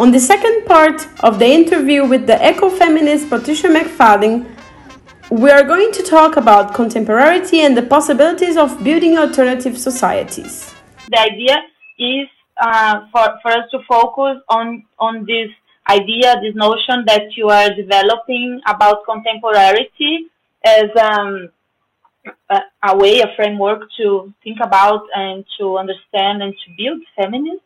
On the second part of the interview with the ecofeminist Patricia McFadden, we are going to talk about contemporarity and the possibilities of building alternative societies. The idea is uh, for, for us to focus on, on this idea, this notion that you are developing about contemporarity as um, a, a, way, a framework to think about and to understand and to build feminism.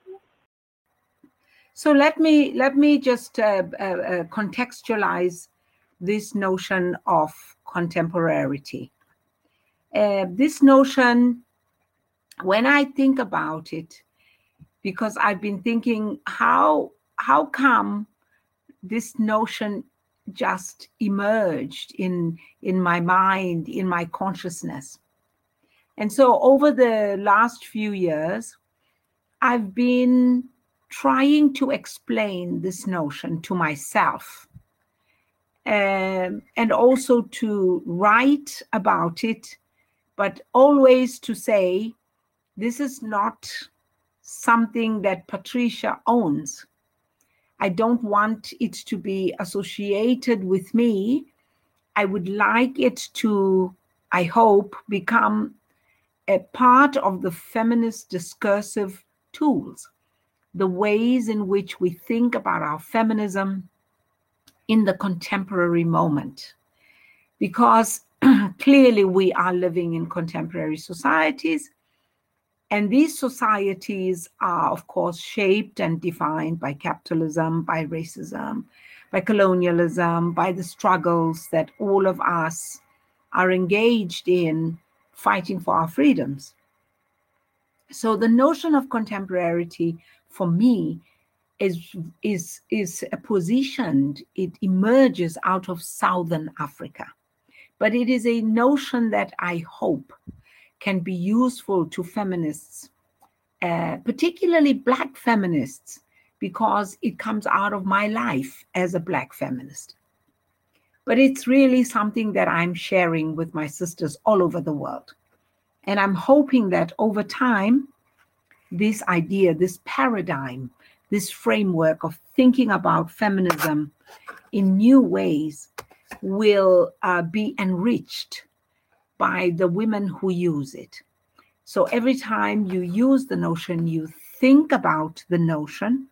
So let me let me just uh, uh, uh contextualize this notion of contemporarity. Uh, this notion, when I think about it, because I've been thinking how how come this notion just emerged in in my mind in my consciousness and so over the last few years i've been trying to explain this notion to myself um, and also to write about it but always to say this is not something that patricia owns I don't want it to be associated with me. I would like it to, I hope, become a part of the feminist discursive tools, the ways in which we think about our feminism in the contemporary moment. Because clearly we are living in contemporary societies and these societies are, of course, shaped and defined by capitalism, by racism, by colonialism, by the struggles that all of us are engaged in fighting for our freedoms. So the notion of contemporarity for me is is is positioned it emerges out of southern africa but it is a notion that i hope can be useful to feminists, uh, particularly Black feminists, because it comes out of my life as a Black feminist. But it's really something that I'm sharing with my sisters all over the world. And I'm hoping that over time, this idea, this paradigm, this framework of thinking about feminism in new ways will uh, be enriched by the women who use it. So every time you use the notion, you think about the notion,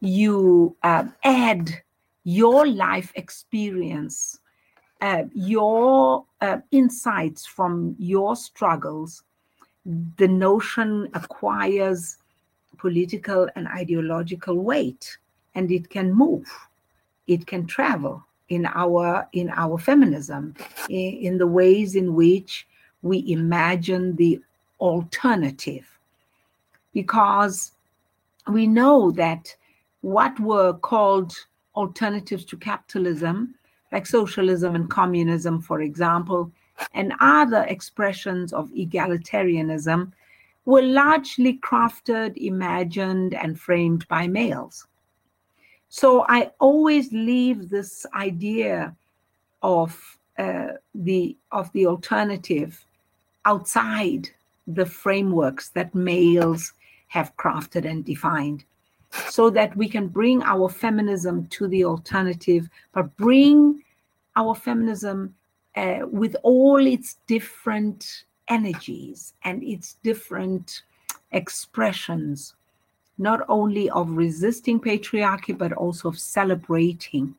you uh, add your life experience, uh, your uh, insights from your struggles. The notion acquires political and ideological weight, and it can move, it can travel in our in our feminism in, in the ways in which we imagine the alternative. Because we know that what were called alternatives to capitalism like socialism and communism for example and other expressions of egalitarianism were largely crafted imagined and framed by males. So I always leave this idea of uh, the of the alternative outside the frameworks that males have crafted and defined so that we can bring our feminism to the alternative but bring our feminism uh, with all its different energies and its different expressions not only of resisting patriarchy, but also of celebrating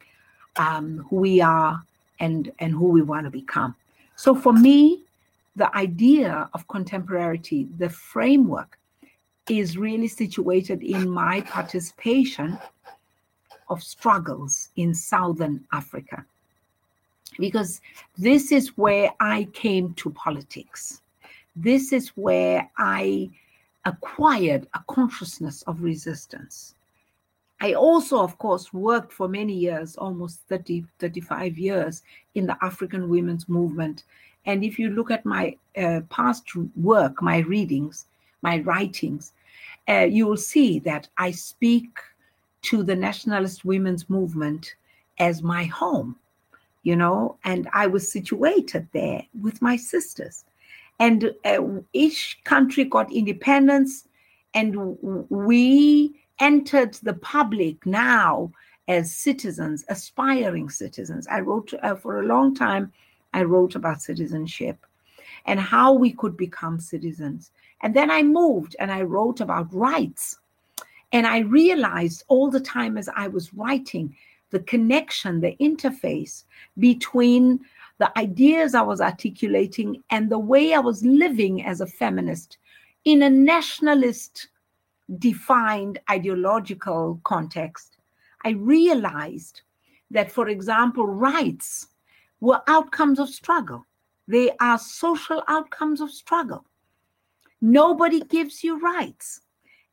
um, who we are and, and who we want to become. So for me, the idea of contemporarity, the framework, is really situated in my participation of struggles in Southern Africa. Because this is where I came to politics. This is where I acquired a consciousness of resistance. I also, of course, worked for many years, almost 30, 35 years, in the African women's movement. And if you look at my uh, past work, my readings, my writings, uh, you will see that I speak to the nationalist women's movement as my home, you know, and I was situated there with my sisters and uh, each country got independence and we entered the public now as citizens, aspiring citizens. I wrote uh, for a long time, I wrote about citizenship and how we could become citizens. And then I moved and I wrote about rights. And I realized all the time as I was writing the connection, the interface between the ideas I was articulating and the way I was living as a feminist in a nationalist defined ideological context, I realized that, for example, rights were outcomes of struggle. They are social outcomes of struggle. Nobody gives you rights.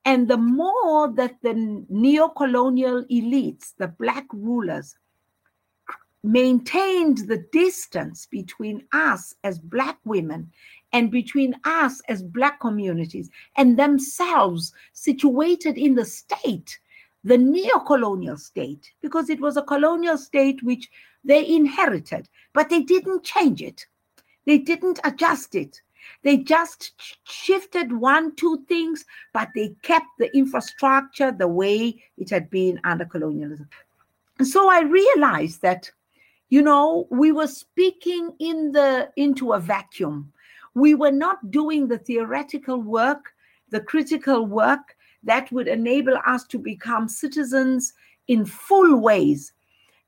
And the more that the neo colonial elites, the Black rulers, maintained the distance between us as Black women and between us as Black communities and themselves situated in the state, the neo colonial state, because it was a colonial state which they inherited, but they didn't change it. They didn't adjust it. They just shifted one, two things, but they kept the infrastructure the way it had been under colonialism. And so I realized that, you know, we were speaking in the into a vacuum we were not doing the theoretical work, the critical work that would enable us to become citizens in full ways.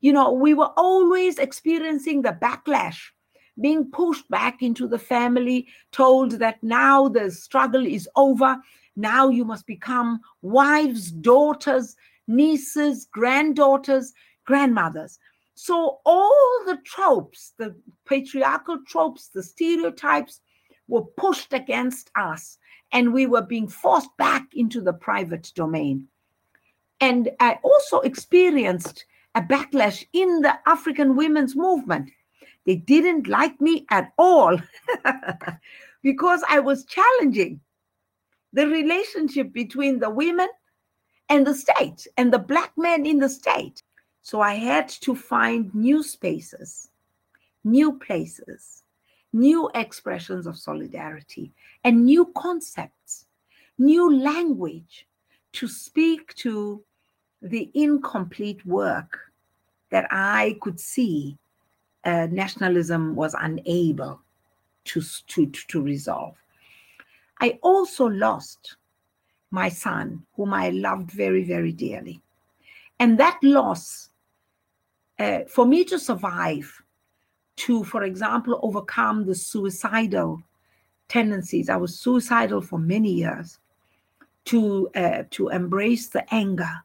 You know, we were always experiencing the backlash, being pushed back into the family, told that now the struggle is over. Now you must become wives, daughters, nieces, granddaughters, grandmothers. So, all the tropes, the patriarchal tropes, the stereotypes, were pushed against us and we were being forced back into the private domain. And I also experienced a backlash in the African women's movement. They didn't like me at all because I was challenging the relationship between the women and the state and the black men in the state. So I had to find new spaces, new places new expressions of solidarity and new concepts, new language to speak to the incomplete work that I could see uh, nationalism was unable to, to, to resolve. I also lost my son, whom I loved very, very dearly. And that loss, uh, for me to survive, to, for example, overcome the suicidal tendencies. I was suicidal for many years. To uh, to embrace the anger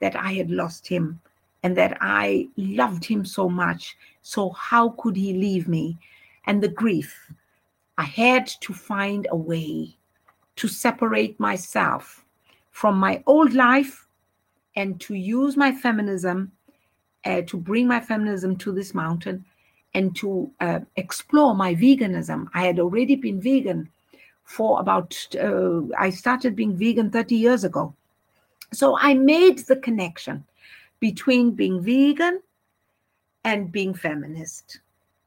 that I had lost him and that I loved him so much. So how could he leave me? And the grief. I had to find a way to separate myself from my old life and to use my feminism uh, to bring my feminism to this mountain and to uh, explore my veganism. I had already been vegan for about, uh, I started being vegan 30 years ago. So I made the connection between being vegan and being feminist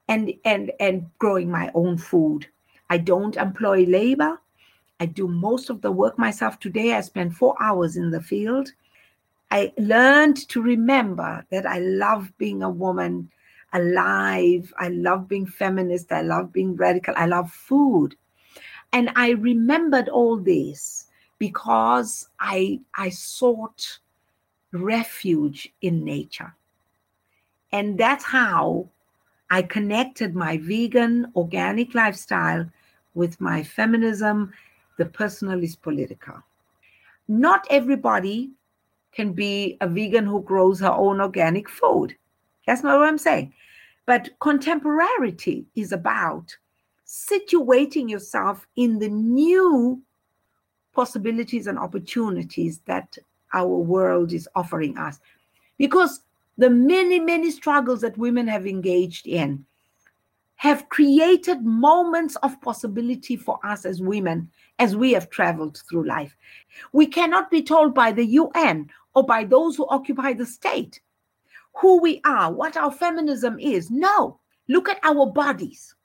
and, and, and growing my own food. I don't employ labor. I do most of the work myself today. I spend four hours in the field. I learned to remember that I love being a woman alive. I love being feminist. I love being radical. I love food. And I remembered all this because I, I sought refuge in nature. And that's how I connected my vegan, organic lifestyle with my feminism. The personal is political. Not everybody can be a vegan who grows her own organic food. That's not what I'm saying. But contemporarity is about situating yourself in the new possibilities and opportunities that our world is offering us. Because the many, many struggles that women have engaged in have created moments of possibility for us as women as we have traveled through life. We cannot be told by the UN or by those who occupy the state who we are, what our feminism is. No, look at our bodies.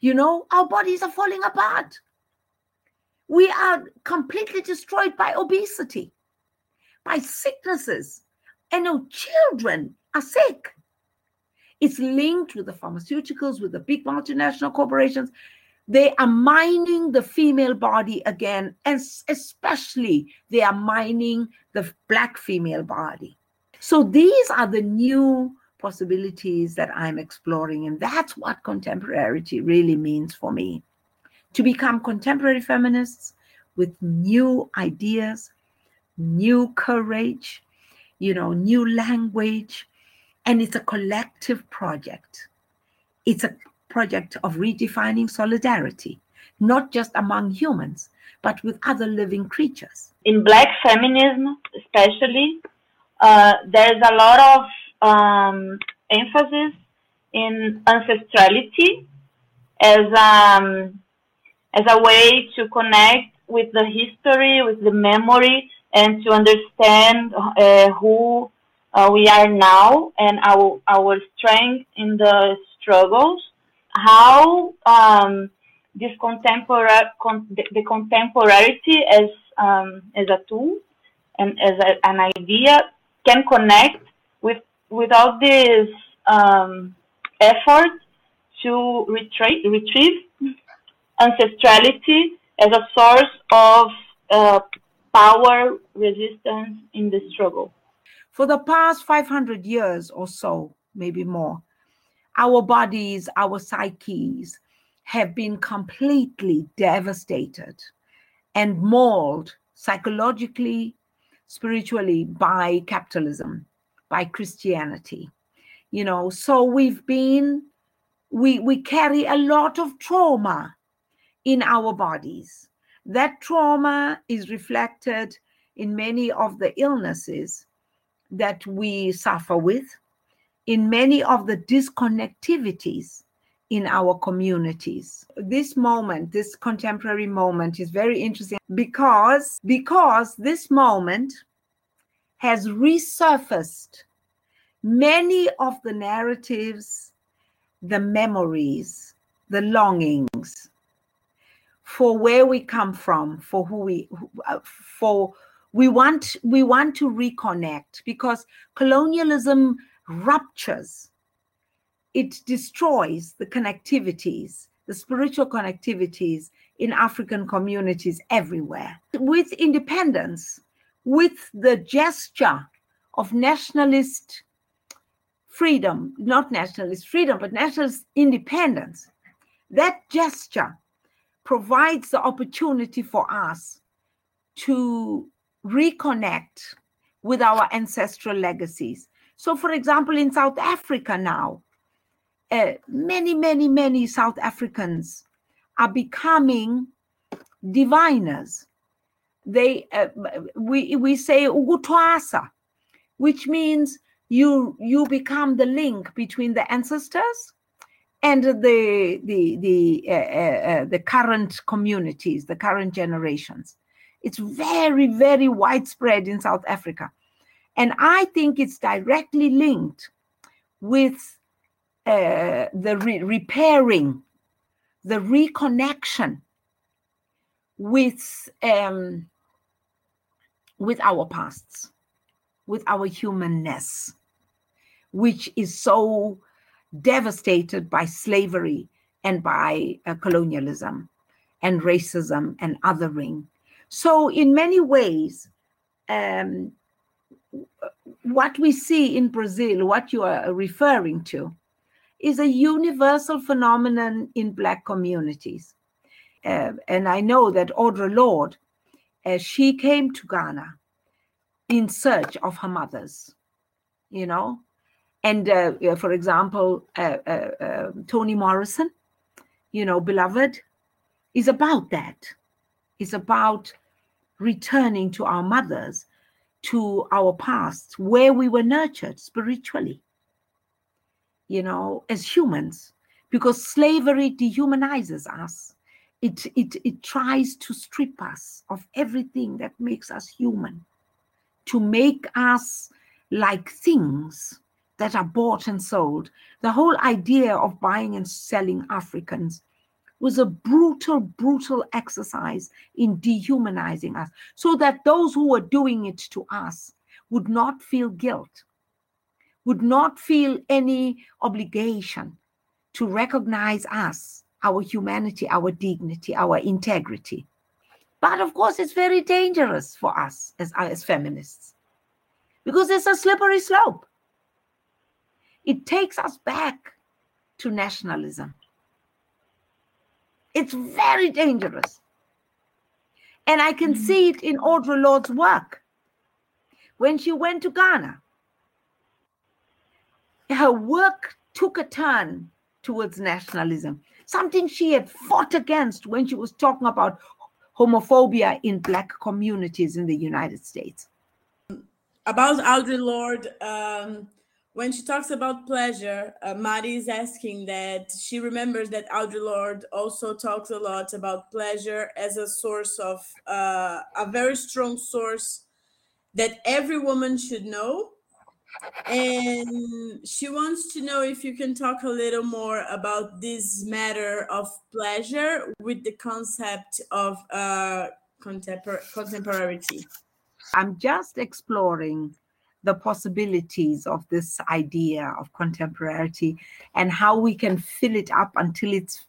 You know, our bodies are falling apart. We are completely destroyed by obesity. By sicknesses. And no children are sick. It's linked with the pharmaceuticals, with the big multinational corporations. They are mining the female body again, and especially they are mining the black female body. So these are the new possibilities that I'm exploring. And that's what contemporarity really means for me to become contemporary feminists with new ideas, new courage, you know, new language. And it's a collective project. It's a project of redefining solidarity, not just among humans, but with other living creatures. In Black feminism, especially, uh, there's a lot of um, emphasis in ancestrality as um, as a way to connect with the history, with the memory, and to understand uh, who uh, we are now and our our strength in the struggles. How um, this contemporary con- the, the, contemporarity as um, as a tool and as a, an idea can connect with without this um, effort to retrieve, retrieve ancestrality as a source of uh, power resistance in the struggle. For the past 500 years or so, maybe more, our bodies, our psyches have been completely devastated and mauled psychologically, spiritually by capitalism by Christianity. You know, so we've been, we, we carry a lot of trauma in our bodies. That trauma is reflected in many of the illnesses that we suffer with, in many of the disconnectivities in our communities. This moment, this contemporary moment is very interesting because because this moment has resurfaced many of the narratives, the memories, the longings for where we come from, for who we, uh, for we want we want to reconnect because colonialism ruptures. It destroys the connectivities the spiritual connectivities in african communities everywhere. With independence with the gesture of nationalist freedom, not nationalist freedom, but nationalist independence, that gesture provides the opportunity for us to reconnect with our ancestral legacies. So, for example, in South Africa now, uh, many, many, many South Africans are becoming diviners they uh, we we say ukuthwasa which means you you become the link between the ancestors and the the the uh, uh, uh, the current communities the current generations. It's very very widespread in south africa. And i think it's directly linked with uh, the re- repairing the reconnection with um, with our pasts, with our humanness, which is so devastated by slavery and by uh, colonialism and racism and othering. So, in many ways, um, what we see in Brazil, what you are referring to, is a universal phenomenon in Black communities. Uh, and I know that Audre Lorde as she came to Ghana in search of her mothers, you know. And uh, for example, uh, uh, um, Toni Morrison, you know, beloved, is about that. It's about returning to our mothers, to our past, where we were nurtured spiritually, you know, as humans, because slavery dehumanizes us it, it, it tries to strip us of everything that makes us human, to make us like things that are bought and sold. The whole idea of buying and selling Africans was a brutal, brutal exercise in dehumanizing us so that those who were doing it to us would not feel guilt, would not feel any obligation to recognize us, our humanity, our dignity, our integrity. But of course, it's very dangerous for us as, as feminists because it's a slippery slope. It takes us back to nationalism. It's very dangerous. And I can mm-hmm. see it in Audre Lorde's work. When she went to Ghana, her work took a turn towards nationalism, something she had fought against when she was talking about homophobia in Black communities in the United States. About Audre Lorde, um, when she talks about pleasure, uh, Mari is asking that she remembers that Audre Lorde also talks a lot about pleasure as a source of uh, a very strong source that every woman should know. And she wants to know if you can talk a little more about this matter of pleasure with the concept of uh, contempor- contemporarity. I'm just exploring the possibilities of this idea of contemporarity and how we can fill it up until it's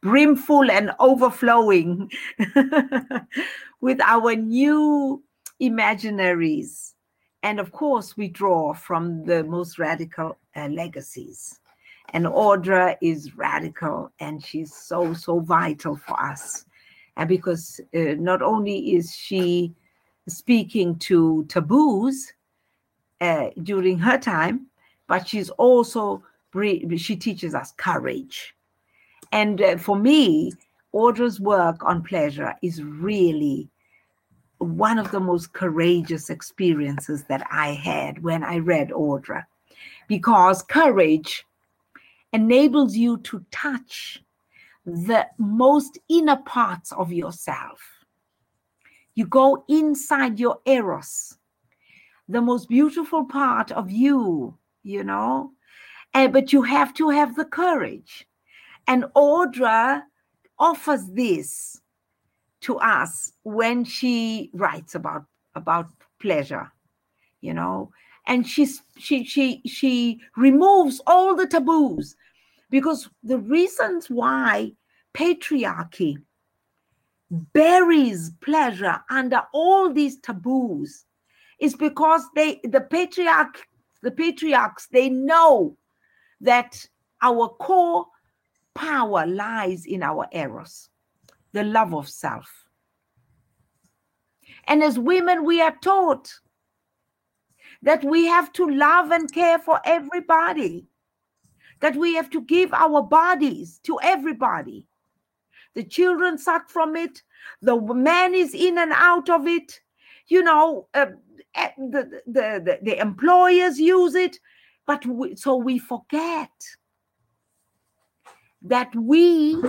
brimful and overflowing with our new imaginaries. And of course, we draw from the most radical uh, legacies. And Audre is radical and she's so, so vital for us. And because uh, not only is she speaking to taboos, uh, during her time, but she's also she teaches us courage. And uh, for me, Audra's work on pleasure is really one of the most courageous experiences that I had when I read Audra, because courage enables you to touch the most inner parts of yourself. You go inside your eros the most beautiful part of you, you know. And, but you have to have the courage. And Audra offers this to us when she writes about about pleasure, you know. And she's she she she removes all the taboos because the reasons why patriarchy buries pleasure under all these taboos is because they the patriarch the patriarchs they know that our core power lies in our eros the love of self. And as women we are taught that we have to love and care for everybody that we have to give our bodies to everybody. The children suck from it the man is in and out of it. You know uh, the, the, the, employers use it, but we, so we forget that we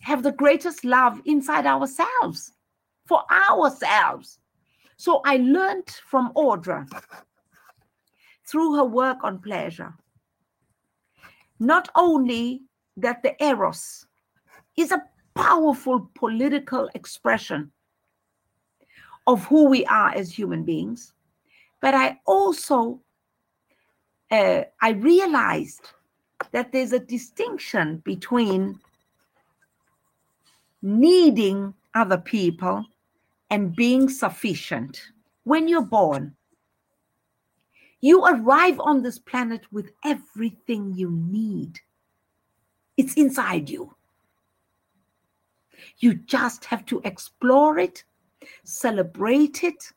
have the greatest love inside ourselves for ourselves. So I learned from Audra through her work on pleasure not only that the eros is a powerful political expression of who we are as human beings. But I also uh, I realized that there's a distinction between needing other people and being sufficient. When you're born, you arrive on this planet with everything you need. It's inside you. You just have to explore it celebrate it,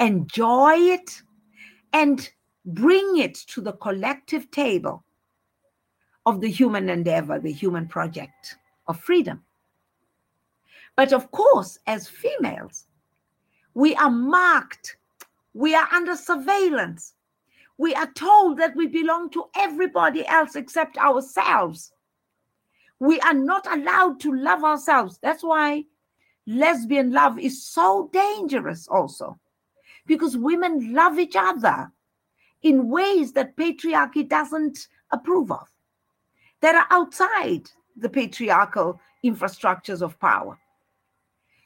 enjoy it, and bring it to the collective table of the human endeavor, the human project of freedom. But of course, as females, we are marked, we are under surveillance. We are told that we belong to everybody else except ourselves. We are not allowed to love ourselves. That's why lesbian love is so dangerous also because women love each other in ways that patriarchy doesn't approve of that are outside the patriarchal infrastructures of power.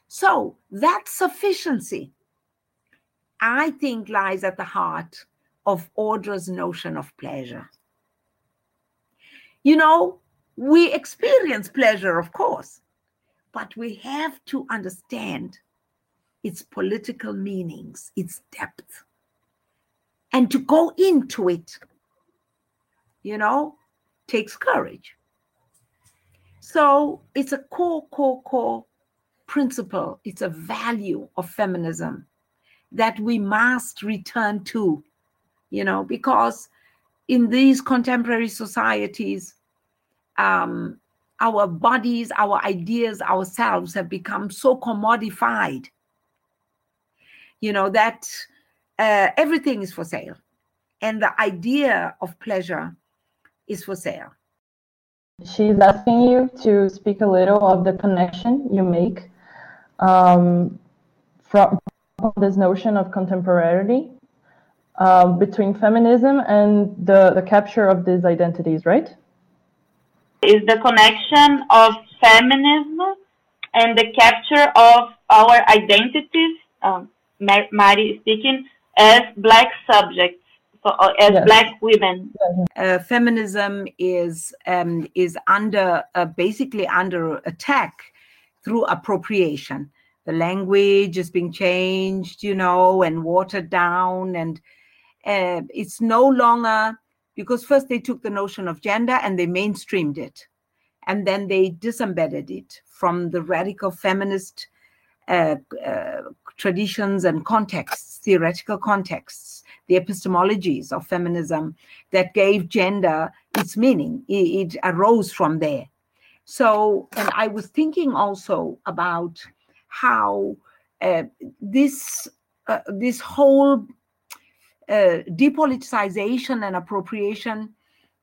So that sufficiency, I think, lies at the heart of Audra's notion of pleasure. You know, we experience pleasure, of course, but we have to understand its political meanings, its depth, and to go into it, you know, takes courage. So it's a core, core, core principle, it's a value of feminism that we must return to, you know, because in these contemporary societies, um, our bodies, our ideas, ourselves have become so commodified, you know, that uh, everything is for sale. And the idea of pleasure is for sale. She's asking you to speak a little of the connection you make um, from this notion of contemporarity uh, between feminism and the, the capture of these identities, right? Is the connection of feminism and the capture of our identities, um, Mari speaking, as black subjects, so, uh, as yes. black women. Uh, feminism is um, is under uh, basically under attack through appropriation. The language is being changed, you know, and watered down, and uh, it's no longer because first they took the notion of gender and they mainstreamed it, and then they disembedded it from the radical feminist uh, uh, traditions and contexts, theoretical contexts, the epistemologies of feminism that gave gender its meaning. It, it arose from there. So, and I was thinking also about how uh, this uh, this whole depoliticization and appropriation,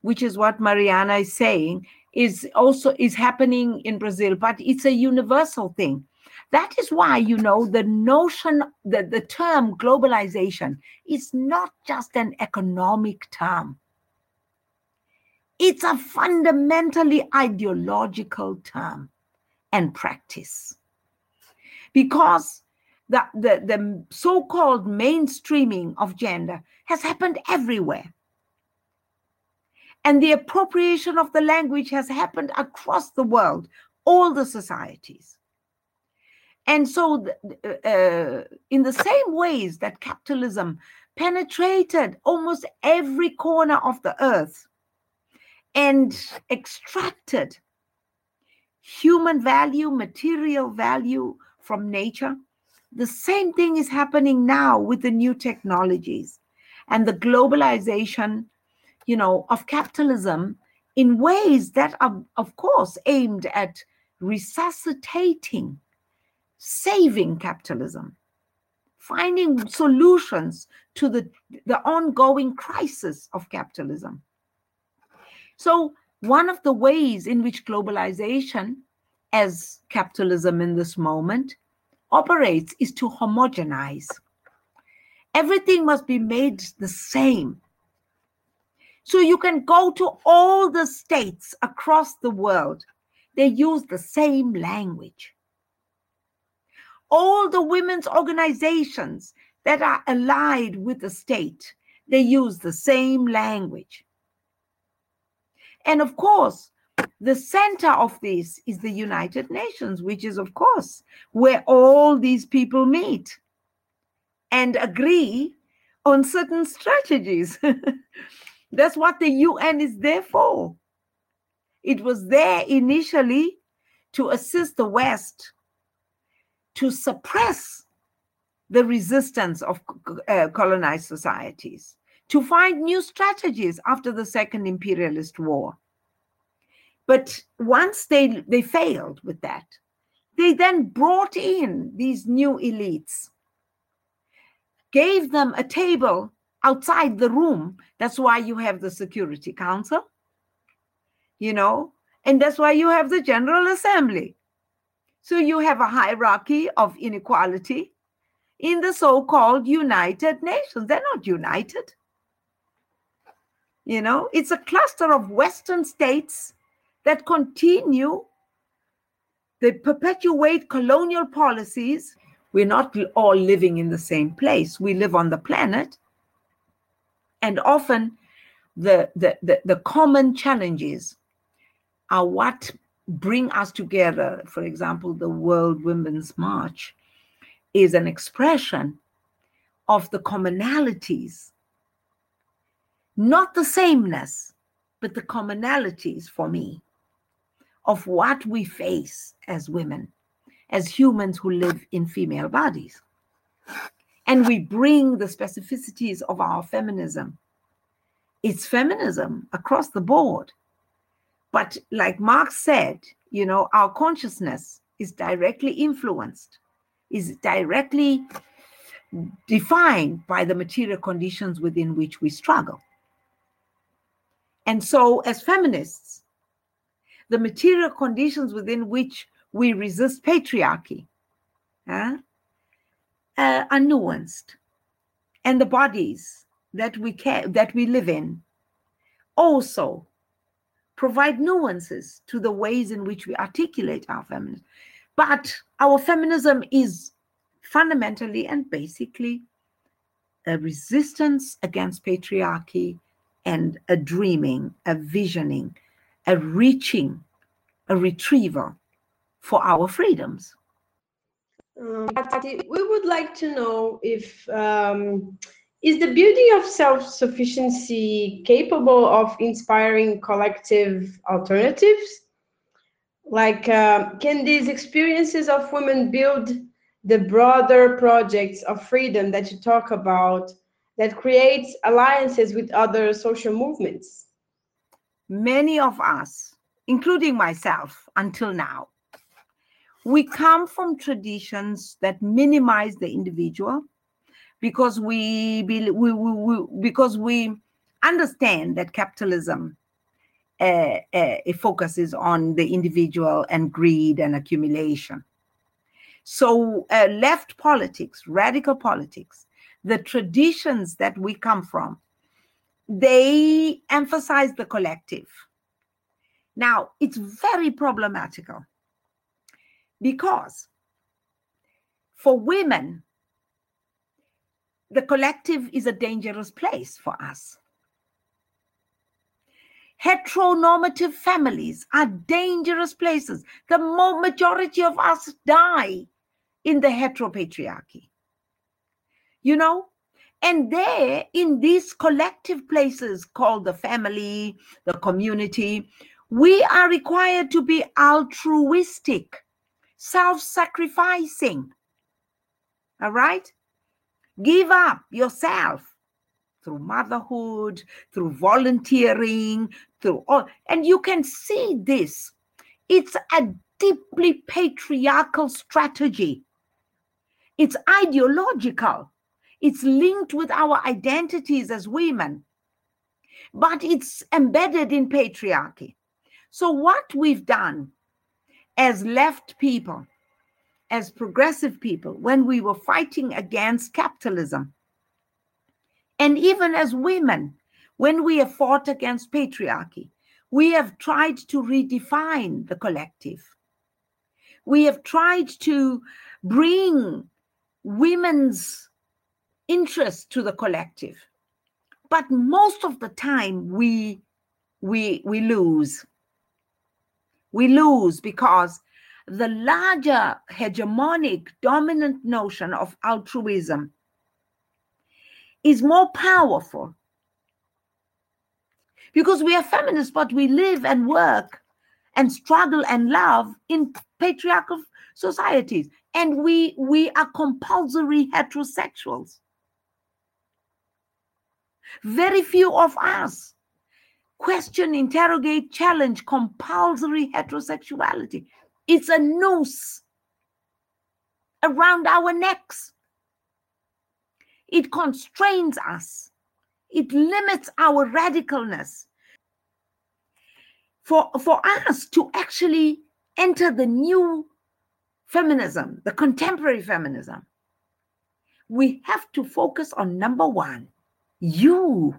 which is what Mariana is saying, is also is happening in Brazil, but it's a universal thing. That is why, you know, the notion, the, the term globalization is not just an economic term. It's a fundamentally ideological term and practice. Because the, the, the so called mainstreaming of gender has happened everywhere. And the appropriation of the language has happened across the world, all the societies. And so, uh, in the same ways that capitalism penetrated almost every corner of the earth, and extracted human value, material value from nature. The same thing is happening now with the new technologies and the globalization, you know, of capitalism in ways that are, of course, aimed at resuscitating, saving capitalism, finding solutions to the, the ongoing crisis of capitalism. So, one of the ways in which globalization, as capitalism in this moment, operates is to homogenize. Everything must be made the same. So you can go to all the states across the world, they use the same language. All the women's organizations that are allied with the state, they use the same language. And of course, the center of this is the United Nations, which is, of course, where all these people meet and agree on certain strategies. That's what the UN is there for. It was there initially to assist the West to suppress the resistance of uh, colonized societies to find new strategies after the second imperialist war. But once they, they failed with that, they then brought in these new elites, gave them a table outside the room. That's why you have the Security Council, you know, and that's why you have the General Assembly. So you have a hierarchy of inequality in the so called United Nations. They're not united. You know, it's a cluster of Western states that continue, they perpetuate colonial policies. We're not all living in the same place. We live on the planet. And often the, the, the, the common challenges are what bring us together. For example, the World Women's March is an expression of the commonalities, not the sameness, but the commonalities for me of what we face as women, as humans who live in female bodies. And we bring the specificities of our feminism. It's feminism across the board. But like Marx said, you know, our consciousness is directly influenced, is directly defined by the material conditions within which we struggle. And so, as feminists, the material conditions within which we resist patriarchy uh, uh, are nuanced, and the bodies that we care, that we live in also provide nuances to the ways in which we articulate our feminism. But our feminism is fundamentally and basically a resistance against patriarchy and a dreaming, a visioning, a reaching, a retrieval for our freedoms. Um, we would like to know if um, is the beauty of self-sufficiency capable of inspiring collective alternatives? Like, uh, can these experiences of women build the broader projects of freedom that you talk about that creates alliances with other social movements? Many of us, including myself until now, we come from traditions that minimize the individual because we, we, we, we because we understand that capitalism uh, uh, it focuses on the individual and greed and accumulation. So, uh, left politics, radical politics, the traditions that we come from, they emphasize the collective. Now, it's very problematical because for women, the collective is a dangerous place for us. Heteronormative families are dangerous places. The majority of us die in the heteropatriarchy. You know? And there, in these collective places called the family, the community, we are required to be altruistic, self sacrificing. All right? Give up yourself through motherhood, through volunteering, through all. And you can see this. It's a deeply patriarchal strategy. It's ideological. It's linked with our identities as women, but it's embedded in patriarchy. So, what we've done as left people as progressive people when we were fighting against capitalism. And even as women, when we have fought against patriarchy, we have tried to redefine the collective. We have tried to bring women's interest to the collective. But most of the time we we we lose. We lose because the larger hegemonic dominant notion of altruism is more powerful because we are feminists but we live and work and struggle and love in patriarchal societies and we we are compulsory heterosexuals very few of us question interrogate challenge compulsory heterosexuality it's a noose around our necks. It constrains us. It limits our radicalness. For, for us to actually enter the new feminism, the contemporary feminism, we have to focus on number one you.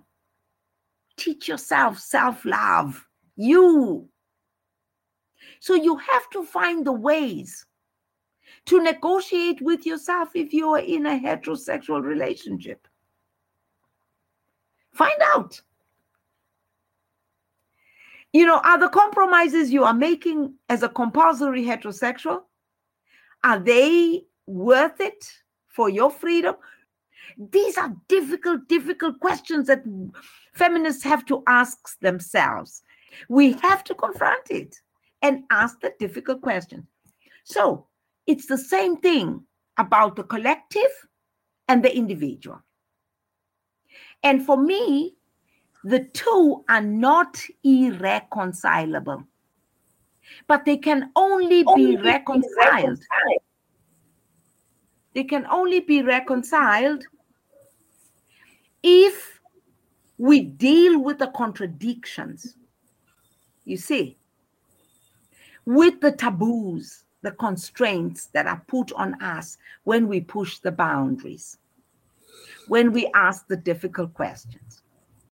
Teach yourself self love. You So you have to find the ways to negotiate with yourself if you are in a heterosexual relationship. Find out. You know, are the compromises you are making as a compulsory heterosexual, are they worth it for your freedom? These are difficult, difficult questions that feminists have to ask themselves. We have to confront it and ask the difficult questions. So it's the same thing about the collective and the individual. And for me, the two are not irreconcilable, but they can only, only be reconciled. reconciled. They can only be reconciled if we deal with the contradictions. You see, with the taboos, the constraints that are put on us when we push the boundaries, when we ask the difficult questions.